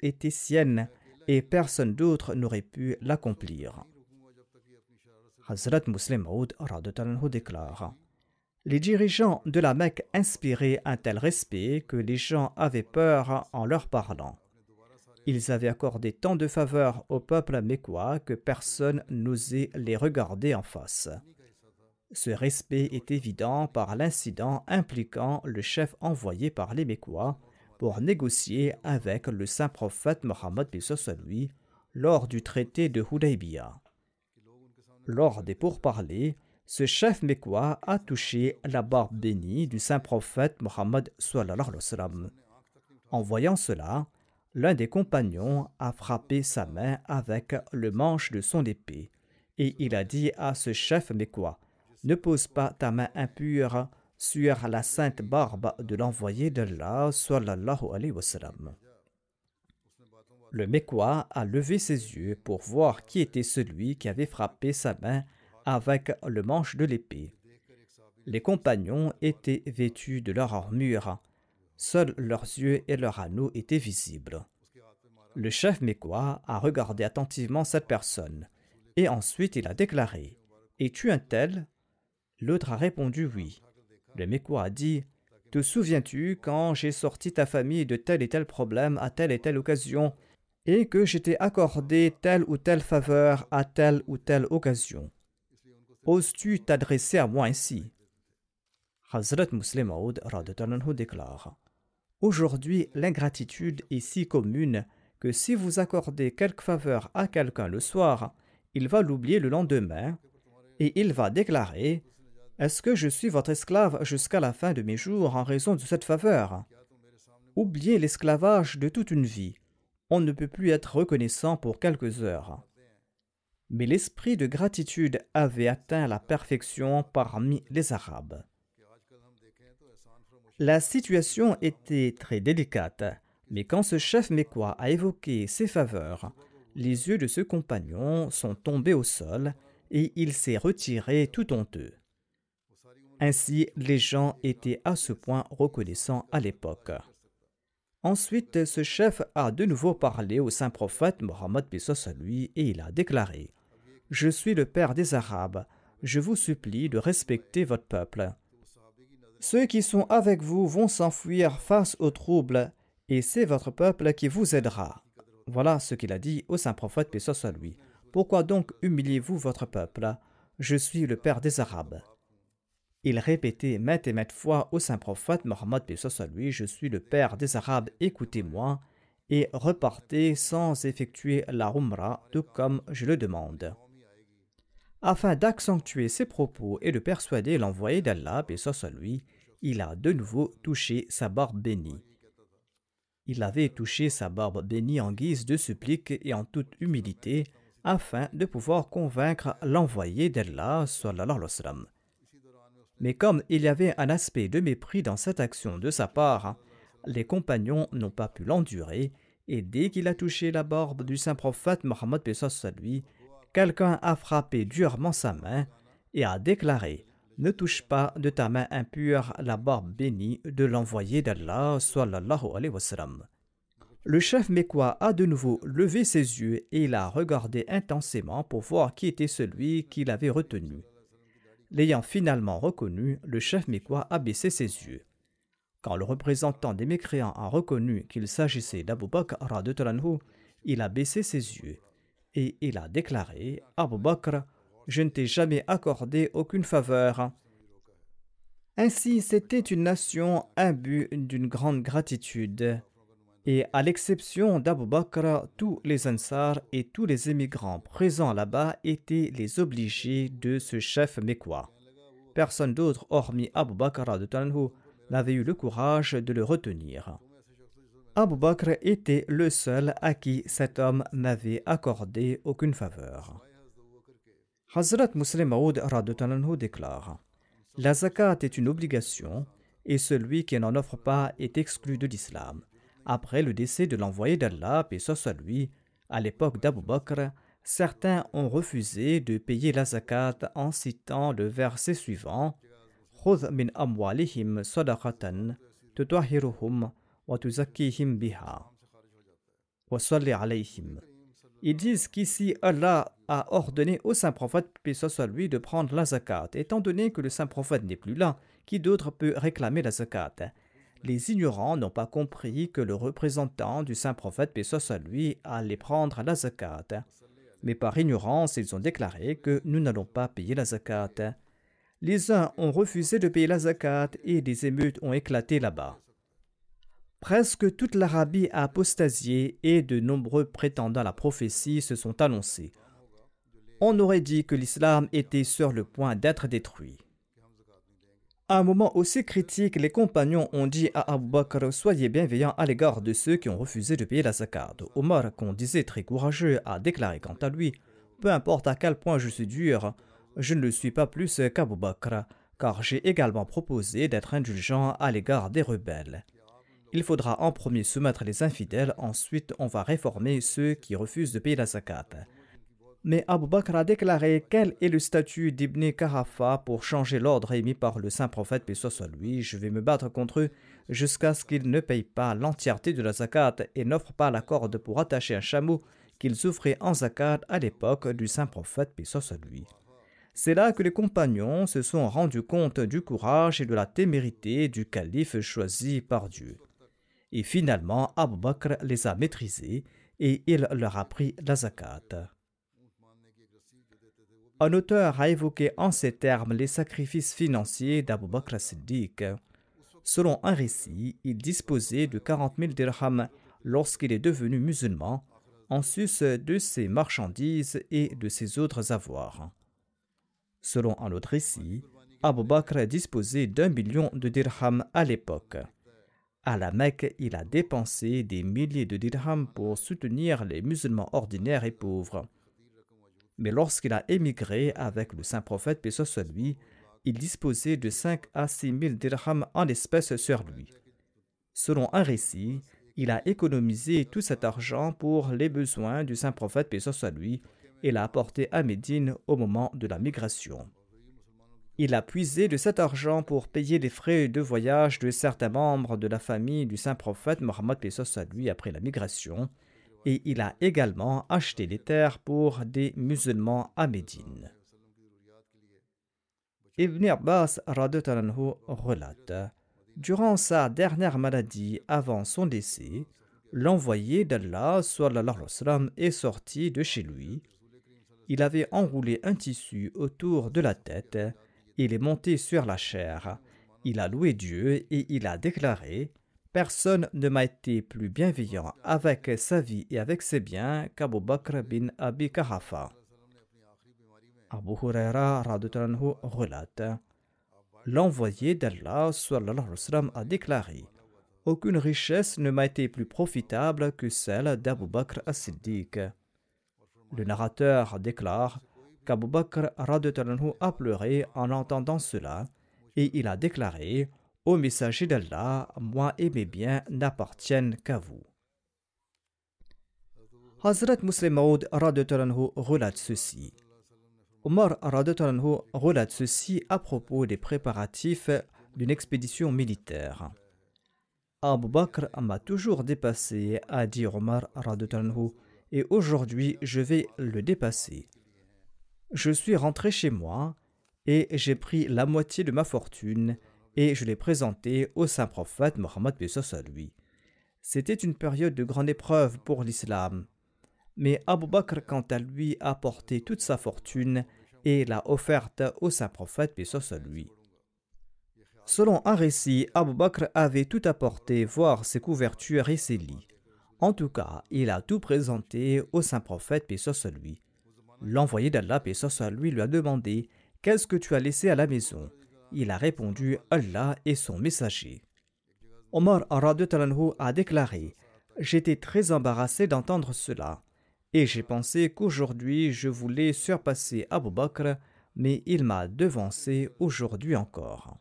était sienne et personne d'autre n'aurait pu l'accomplir. Hazrat Muslim Maud déclare Les dirigeants de la Mecque inspiraient un tel respect que les gens avaient peur en leur parlant. Ils avaient accordé tant de faveurs au peuple mécois que personne n'osait les regarder en face. Ce respect est évident par l'incident impliquant le chef envoyé par les Mécois pour négocier avec le saint prophète Mohammed lui lors du traité de Hudaybiyah. Lors des pourparlers, ce chef mécois a touché la barbe bénie du saint prophète Mohammed. En voyant cela, l'un des compagnons a frappé sa main avec le manche de son épée, et il a dit à ce chef mécois Ne pose pas ta main impure sur la sainte barbe de l'envoyé d'Allah sallallahu alayhi wa sallam. Le Mekwa a levé ses yeux pour voir qui était celui qui avait frappé sa main avec le manche de l'épée. Les compagnons étaient vêtus de leur armure. Seuls leurs yeux et leurs anneaux étaient visibles. Le chef Mekwa a regardé attentivement cette personne et ensuite il a déclaré Es-tu un tel? L'autre a répondu oui. Le Mekwa a dit Te souviens-tu quand j'ai sorti ta famille de tel et tel problème à telle et telle occasion et que j'étais accordé telle ou telle faveur à telle ou telle occasion? Oses-tu t'adresser à moi ainsi? Hazrat Muslim déclare Aujourd'hui, l'ingratitude est si commune que si vous accordez quelque faveur à quelqu'un le soir, il va l'oublier le lendemain et il va déclarer Est-ce que je suis votre esclave jusqu'à la fin de mes jours en raison de cette faveur? Oubliez l'esclavage de toute une vie. On ne peut plus être reconnaissant pour quelques heures. Mais l'esprit de gratitude avait atteint la perfection parmi les Arabes. La situation était très délicate. Mais quand ce chef mécois a évoqué ses faveurs, les yeux de ce compagnon sont tombés au sol et il s'est retiré tout honteux. Ainsi, les gens étaient à ce point reconnaissants à l'époque. Ensuite, ce chef a de nouveau parlé au saint prophète Mohammed à lui et il a déclaré Je suis le père des Arabes, je vous supplie de respecter votre peuple. Ceux qui sont avec vous vont s'enfuir face aux troubles et c'est votre peuple qui vous aidera. Voilà ce qu'il a dit au saint prophète, paix soit. Pourquoi donc humiliez-vous votre peuple? Je suis le père des Arabes. Il répétait maintes et maintes fois au saint prophète Mohammed, paix soit Je suis le père des Arabes, écoutez-moi, et repartez sans effectuer la rumra, tout comme je le demande. Afin d'accentuer ses propos et de persuader l'envoyé d'Allah, soit lui, il a de nouveau touché sa barbe bénie. Il avait touché sa barbe bénie en guise de supplique et en toute humilité afin de pouvoir convaincre l'envoyé d'Allah. Mais comme il y avait un aspect de mépris dans cette action de sa part, les compagnons n'ont pas pu l'endurer et dès qu'il a touché la barbe du saint prophète Mohammed lui, quelqu'un a frappé durement sa main et a déclaré ne touche pas de ta main impure la barbe bénie de l'envoyé d'Allah Le chef Mekwa a de nouveau levé ses yeux et il a regardé intensément pour voir qui était celui qu'il avait retenu. L'ayant finalement reconnu, le chef Mekwa a baissé ses yeux. Quand le représentant des mécréants a reconnu qu'il s'agissait d'Abu Bakr, il a baissé ses yeux et il a déclaré Abu Bakr, je ne t'ai jamais accordé aucune faveur. Ainsi, c'était une nation imbue d'une grande gratitude. Et à l'exception d'Abu Bakr, tous les Ansar et tous les émigrants présents là-bas étaient les obligés de ce chef mécois. Personne d'autre, hormis Abu Bakr de Tanhu, n'avait eu le courage de le retenir. Abu Bakr était le seul à qui cet homme n'avait accordé aucune faveur. Hazrat Muslim Aoud déclare La zakat est une obligation et celui qui n'en offre pas est exclu de l'islam. Après le décès de l'envoyé d'Allah, et ce soit lui, à l'époque d'Abu Bakr, certains ont refusé de payer la zakat en citant le verset suivant min amwalihim sadaqatan وتزكيهم بها وصل عليهم ils disent qu'ici Allah a ordonné au saint prophète, puis soit lui, de prendre la zakat. Étant donné que le saint prophète n'est plus là, qui d'autre peut réclamer la zakat Les ignorants n'ont pas compris que le représentant du saint prophète, puis soit lui, allait prendre la zakat. Mais par ignorance, ils ont déclaré que nous n'allons pas payer la zakat. Les uns ont refusé de payer la zakat et des émeutes ont éclaté là-bas. Presque toute l'Arabie a apostasié et de nombreux prétendants à la prophétie se sont annoncés. On aurait dit que l'islam était sur le point d'être détruit. À un moment aussi critique, les compagnons ont dit à Abu Bakr Soyez bienveillant à l'égard de ceux qui ont refusé de payer la zakat. Omar, qu'on disait très courageux, a déclaré quant à lui Peu importe à quel point je suis dur, je ne le suis pas plus qu'Abu Bakr, car j'ai également proposé d'être indulgent à l'égard des rebelles. Il faudra en premier soumettre les infidèles, ensuite on va réformer ceux qui refusent de payer la zakat. Mais Abu Bakr a déclaré quel est le statut d'Ibn Karafa pour changer l'ordre émis par le saint prophète, paix soit lui. Je vais me battre contre eux jusqu'à ce qu'ils ne payent pas l'entièreté de la zakat et n'offrent pas la corde pour attacher un chameau qu'ils offraient en zakat à l'époque du saint prophète, paix soit lui. C'est là que les compagnons se sont rendus compte du courage et de la témérité du calife choisi par Dieu. Et finalement, Abu Bakr les a maîtrisés et il leur a pris la zakat. Un auteur a évoqué en ces termes les sacrifices financiers d'Abu Bakr Siddiq. Selon un récit, il disposait de 40 000 dirhams lorsqu'il est devenu musulman, en sus de ses marchandises et de ses autres avoirs. Selon un autre récit, Abu Bakr disposait d'un million de dirhams à l'époque. À la Mecque, il a dépensé des milliers de dirhams pour soutenir les musulmans ordinaires et pauvres. Mais lorsqu'il a émigré avec le saint prophète, paix lui, il disposait de 5 à 6 000 dirhams en espèces sur lui. Selon un récit, il a économisé tout cet argent pour les besoins du saint prophète, paix lui, et l'a apporté à Médine au moment de la migration. Il a puisé de cet argent pour payer les frais de voyage de certains membres de la famille du saint prophète Mohammed à lui après la migration, et il a également acheté des terres pour des musulmans à Médine. Ibn Abbas relate. Durant sa dernière maladie avant son décès, l'envoyé d'Allah est sorti de chez lui. Il avait enroulé un tissu autour de la tête, il est monté sur la chair, il a loué Dieu et il a déclaré Personne ne m'a été plus bienveillant avec sa vie et avec ses biens qu'Abu Bakr bin Abi Kahafa. Abu Huraira relate L'envoyé d'Allah a déclaré Aucune richesse ne m'a été plus profitable que celle d'Abu Bakr as-Siddiq. Le narrateur déclare qu'Abu Bakr a pleuré en entendant cela et il a déclaré Ô messager d'Allah, moi et mes biens n'appartiennent qu'à vous. Hazrat Muslim Maud relate ceci. Omar relate ceci à propos des préparatifs d'une expédition militaire. Abu Bakr m'a toujours dépassé, a dit Omar et aujourd'hui je vais le dépasser. Je suis rentré chez moi et j'ai pris la moitié de ma fortune et je l'ai présenté au saint prophète Mohammed à lui. C'était une période de grande épreuve pour l'islam. Mais Abu Bakr, quant à lui, a apporté toute sa fortune et l'a offerte au saint prophète à lui. Selon un récit, Abu Bakr avait tout apporté, voire ses couvertures et ses lits. En tout cas, il a tout présenté au saint prophète, soit lui. L'envoyé d'Allah, paix lui, lui a demandé Qu'est-ce que tu as laissé à la maison? Il a répondu Allah et son messager. Omar a déclaré J'étais très embarrassé d'entendre cela, et j'ai pensé qu'aujourd'hui je voulais surpasser Abu Bakr, mais il m'a devancé aujourd'hui encore.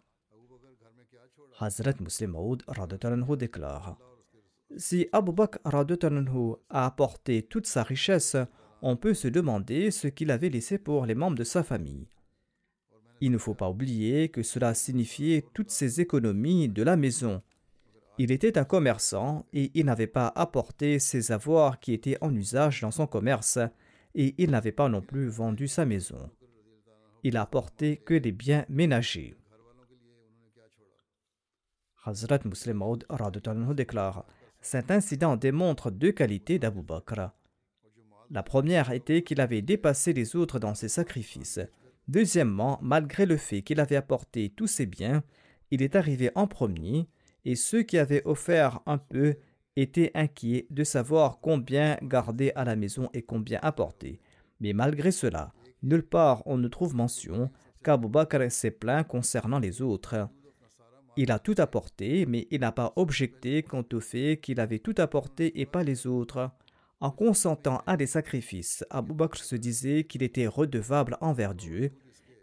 Hazrat Muslim Maud déclare si Abu Bakr a apporté toute sa richesse, on peut se demander ce qu'il avait laissé pour les membres de sa famille. Il ne faut pas oublier que cela signifiait toutes ses économies de la maison. Il était un commerçant et il n'avait pas apporté ses avoirs qui étaient en usage dans son commerce et il n'avait pas non plus vendu sa maison. Il a apporté que des biens ménagers. Hazrat Muslim Maud déclare cet incident démontre deux qualités d'Abu Bakr. La première était qu'il avait dépassé les autres dans ses sacrifices. Deuxièmement, malgré le fait qu'il avait apporté tous ses biens, il est arrivé en premier, et ceux qui avaient offert un peu étaient inquiets de savoir combien garder à la maison et combien apporter. Mais malgré cela, nulle part on ne trouve mention qu'Abu Bakr s'est plaint concernant les autres. Il a tout apporté, mais il n'a pas objecté quant au fait qu'il avait tout apporté et pas les autres. En consentant à des sacrifices, Abu Bakr se disait qu'il était redevable envers Dieu,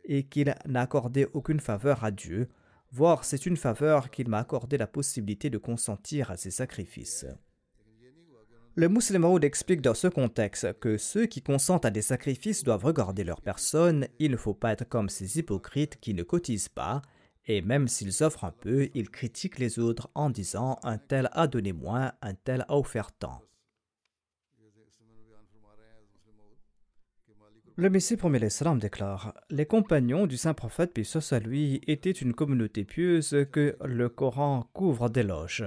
et qu'il n'a accordé aucune faveur à Dieu, voire c'est une faveur qu'il m'a accordé la possibilité de consentir à ses sacrifices. Le musulman explique dans ce contexte que ceux qui consentent à des sacrifices doivent regarder leur personne, il ne faut pas être comme ces hypocrites qui ne cotisent pas, et même s'ils offrent un peu, ils critiquent les autres en disant un tel a donné moins, un tel a offert tant. Le Messie premier l'Islam déclare Les compagnons du saint prophète, puis à lui, étaient une communauté pieuse que le Coran couvre d'éloges.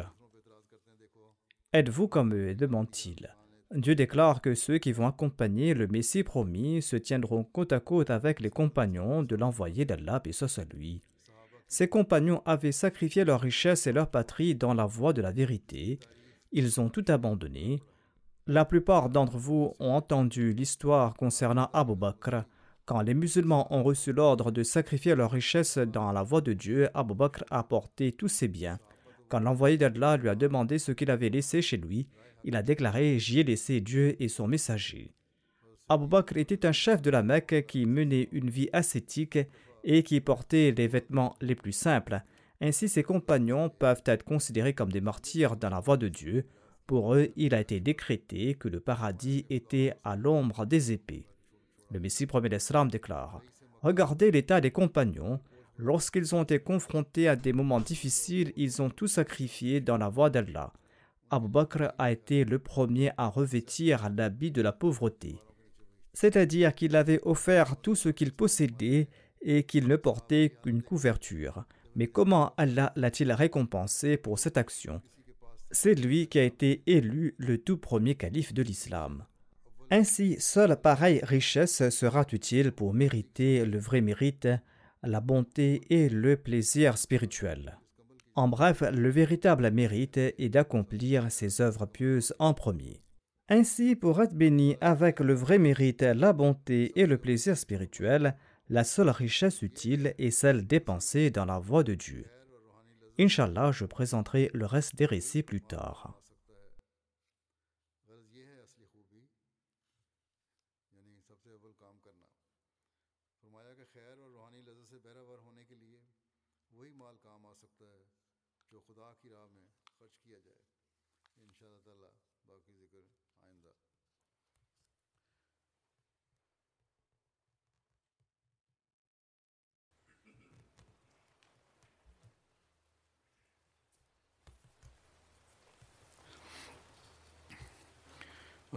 Êtes-vous comme eux? demande-t-il. Dieu déclare que ceux qui vont accompagner le Messie promis se tiendront côte à côte avec les compagnons de l'envoyé d'Allah, puis à lui. Ces compagnons avaient sacrifié leur richesse et leur patrie dans la voie de la vérité. Ils ont tout abandonné. La plupart d'entre vous ont entendu l'histoire concernant Abu Bakr. Quand les musulmans ont reçu l'ordre de sacrifier leur richesse dans la voie de Dieu, Abu Bakr a porté tous ses biens. Quand l'envoyé d'Allah lui a demandé ce qu'il avait laissé chez lui, il a déclaré J'y ai laissé Dieu et son messager. Abu Bakr était un chef de la Mecque qui menait une vie ascétique et qui portait les vêtements les plus simples. Ainsi, ses compagnons peuvent être considérés comme des martyrs dans la voie de Dieu. Pour eux, il a été décrété que le paradis était à l'ombre des épées. Le Messie premier d'Islam déclare Regardez l'état des compagnons. Lorsqu'ils ont été confrontés à des moments difficiles, ils ont tout sacrifié dans la voie d'Allah. Abu Bakr a été le premier à revêtir l'habit de la pauvreté. C'est-à-dire qu'il avait offert tout ce qu'il possédait et qu'il ne portait qu'une couverture. Mais comment Allah l'a-t-il récompensé pour cette action? C'est lui qui a été élu le tout premier calife de l'islam. Ainsi, seule pareille richesse sera utile pour mériter le vrai mérite, la bonté et le plaisir spirituel. En bref, le véritable mérite est d'accomplir ses œuvres pieuses en premier. Ainsi, pour être béni avec le vrai mérite, la bonté et le plaisir spirituel, la seule richesse utile est celle dépensée dans la voie de Dieu. Inch'Allah, je présenterai le reste des récits plus tard.